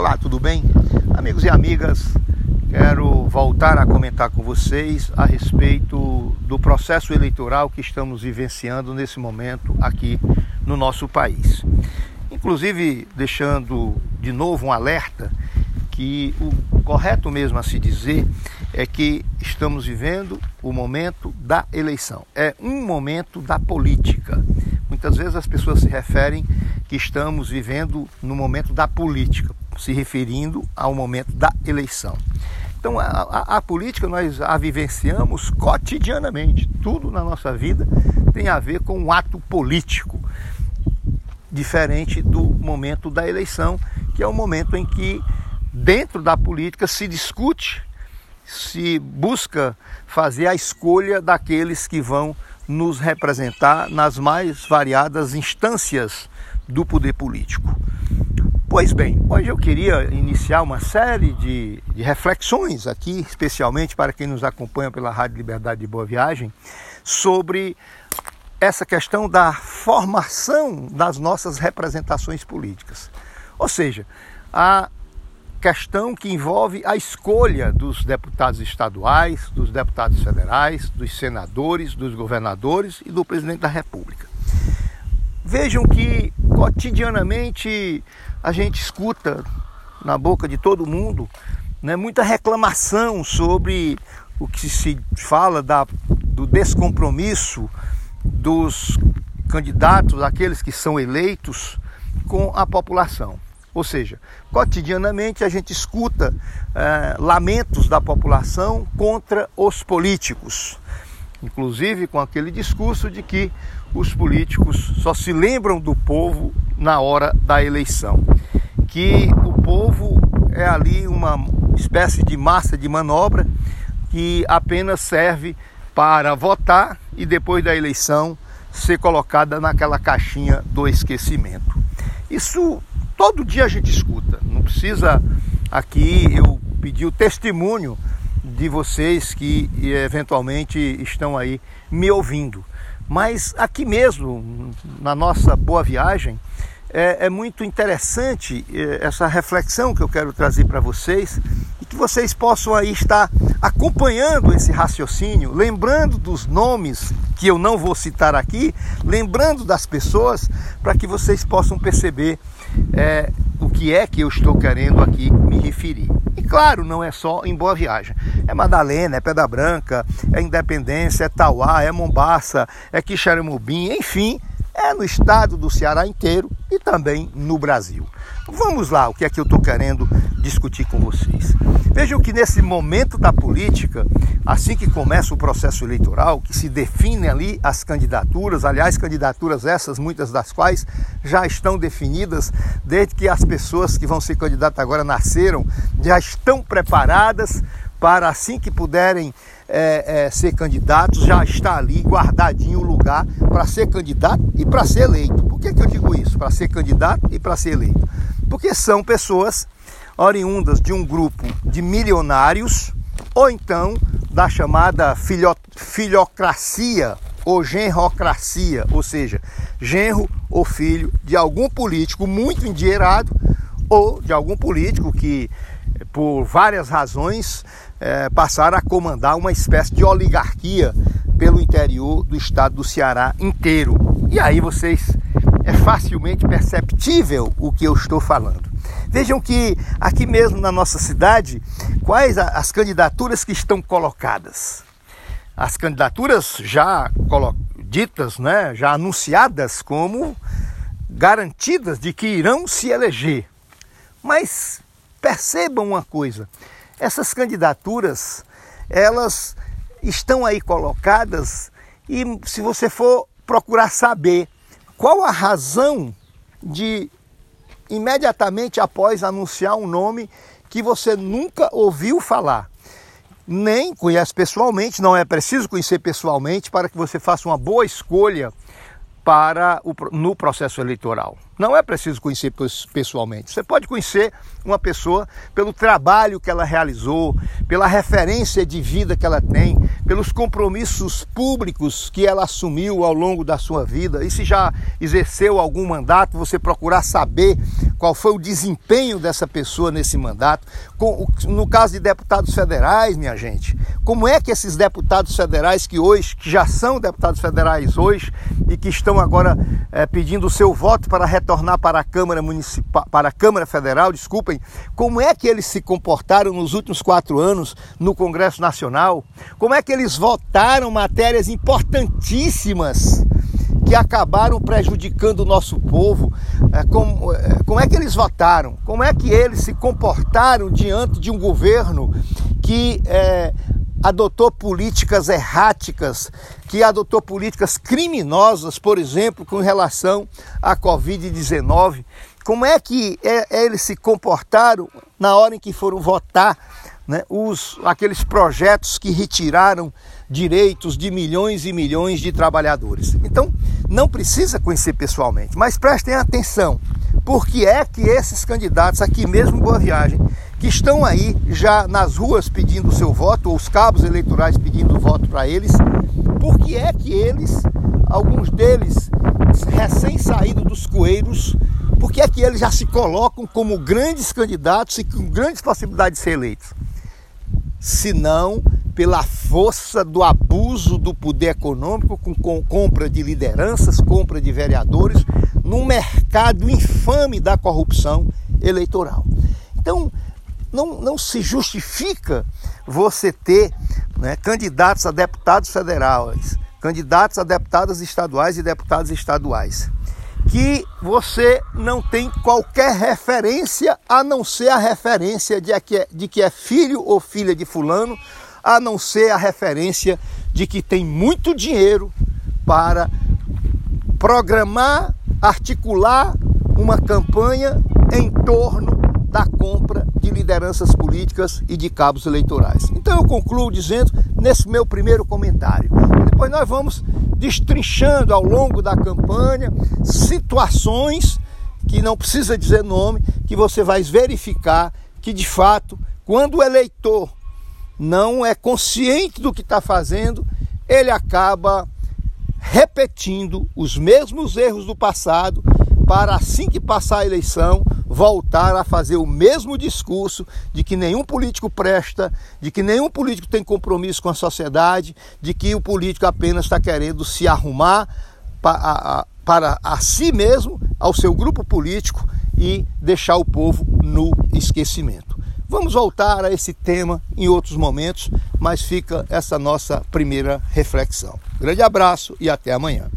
Olá, tudo bem? Amigos e amigas, quero voltar a comentar com vocês a respeito do processo eleitoral que estamos vivenciando nesse momento aqui no nosso país. Inclusive, deixando de novo um alerta que o correto mesmo a se dizer é que estamos vivendo o momento da eleição. É um momento da política. Muitas vezes as pessoas se referem que estamos vivendo no momento da política, se referindo ao momento da eleição. Então, a, a, a, política nós a vivenciamos cotidianamente. Tudo na nossa vida tem a ver com um ato político, diferente do momento da eleição, que é o momento em que, dentro da política, se discute, se busca fazer a escolha daqueles que vão nos representar nas mais variadas instâncias do poder político. Pois bem, hoje eu queria iniciar uma série de, de, reflexões aqui, especialmente para quem nos acompanha pela Rádio Liberdade de Boa Viagem, sobre essa questão da formação das nossas representações políticas. Ou seja, a questão que envolve a escolha dos deputados estaduais, dos deputados federais, dos senadores, dos governadores e do presidente da República. Vejam que cotidianamente a gente escuta na boca de todo mundo né, muita reclamação sobre o que se fala da, do descompromisso dos candidatos, aqueles que são eleitos, com a população. Ou seja, cotidianamente a gente escuta é, lamentos da população contra os políticos inclusive com aquele discurso de que os políticos só se lembram do povo na hora da eleição, que o povo é ali uma espécie de massa de manobra que apenas serve para votar e depois da eleição ser colocada naquela caixinha do esquecimento. Isso todo dia a gente escuta, não precisa aqui eu pedir o testemunho de vocês que eventualmente estão aí me ouvindo. Mas aqui mesmo, na nossa boa viagem, é, é muito interessante é, essa reflexão que eu quero trazer para vocês e que vocês possam aí estar acompanhando esse raciocínio, lembrando dos nomes que eu não vou citar aqui, lembrando das pessoas para que vocês possam perceber é, o que é que eu estou querendo aqui me referir. Claro, não é só em Boa Viagem. É Madalena, é Pedra Branca, é Independência, é Tauá, é Mombaça, é Quixaramubim, enfim, é no estado do Ceará inteiro e também no Brasil. Vamos lá, o que é que eu estou querendo discutir com vocês. Vejam que nesse momento da política, assim que começa o processo eleitoral, que se definem ali as candidaturas, aliás, candidaturas essas, muitas das quais já estão definidas desde que as pessoas que vão ser candidatas agora nasceram, já estão preparadas para assim que puderem é, é, ser candidatos, já está ali guardadinho o lugar para ser candidato e para ser eleito. Por que, que eu digo isso? Para ser candidato e para ser eleito? Porque são pessoas oriundas de um grupo de milionários ou então da chamada filho, filocracia ou genrocracia, ou seja, genro ou filho de algum político muito endinheirado ou de algum político que, por várias razões, é, passaram a comandar uma espécie de oligarquia pelo interior do estado do Ceará inteiro. E aí vocês é facilmente perceptível o que eu estou falando. Vejam que aqui mesmo na nossa cidade, quais as candidaturas que estão colocadas? As candidaturas já ditas, né, já anunciadas como garantidas de que irão se eleger. Mas percebam uma coisa, essas candidaturas, elas estão aí colocadas e se você for procurar saber qual a razão de imediatamente após anunciar um nome que você nunca ouviu falar, nem conhece pessoalmente, não é preciso conhecer pessoalmente para que você faça uma boa escolha para o, no processo eleitoral. Não é preciso conhecer pessoalmente. Você pode conhecer uma pessoa pelo trabalho que ela realizou, pela referência de vida que ela tem, pelos compromissos públicos que ela assumiu ao longo da sua vida. E se já exerceu algum mandato, você procurar saber qual foi o desempenho dessa pessoa nesse mandato. No caso de deputados federais, minha gente, como é que esses deputados federais que hoje, que já são deputados federais hoje e que estão agora é, pedindo o seu voto para retornar para a Câmara Municipal, para a Câmara Federal, desculpem, como é que eles se comportaram nos últimos quatro anos no Congresso Nacional? Como é que eles votaram matérias importantíssimas? Que acabaram prejudicando o nosso povo, é, como, é, como é que eles votaram, como é que eles se comportaram diante de um governo que é, adotou políticas erráticas, que adotou políticas criminosas, por exemplo, com relação à Covid-19. Como é que é, eles se comportaram na hora em que foram votar né, os, aqueles projetos que retiraram direitos de milhões e milhões de trabalhadores. Então, não precisa conhecer pessoalmente, mas prestem atenção, porque é que esses candidatos aqui mesmo em Boa Viagem, que estão aí já nas ruas pedindo o seu voto, ou os cabos eleitorais pedindo voto para eles, porque é que eles, alguns deles recém-saídos dos coeiros, porque é que eles já se colocam como grandes candidatos e com grandes possibilidades de ser eleitos? Se não pela força do abuso do poder econômico com, com compra de lideranças, compra de vereadores, num mercado infame da corrupção eleitoral. Então, não, não se justifica você ter né, candidatos a deputados federais, candidatos a deputadas estaduais e deputados estaduais, que você não tem qualquer referência a não ser a referência de que é, de que é filho ou filha de fulano a não ser a referência de que tem muito dinheiro para programar, articular uma campanha em torno da compra de lideranças políticas e de cabos eleitorais. Então eu concluo dizendo nesse meu primeiro comentário. Depois nós vamos destrinchando ao longo da campanha situações que não precisa dizer nome, que você vai verificar que de fato, quando o eleitor não é consciente do que está fazendo, ele acaba repetindo os mesmos erros do passado para assim que passar a eleição voltar a fazer o mesmo discurso de que nenhum político presta, de que nenhum político tem compromisso com a sociedade, de que o político apenas está querendo se arrumar para, para a si mesmo, ao seu grupo político e deixar o povo no esquecimento. Vamos voltar a esse tema em outros momentos, mas fica essa nossa primeira reflexão. Grande abraço e até amanhã.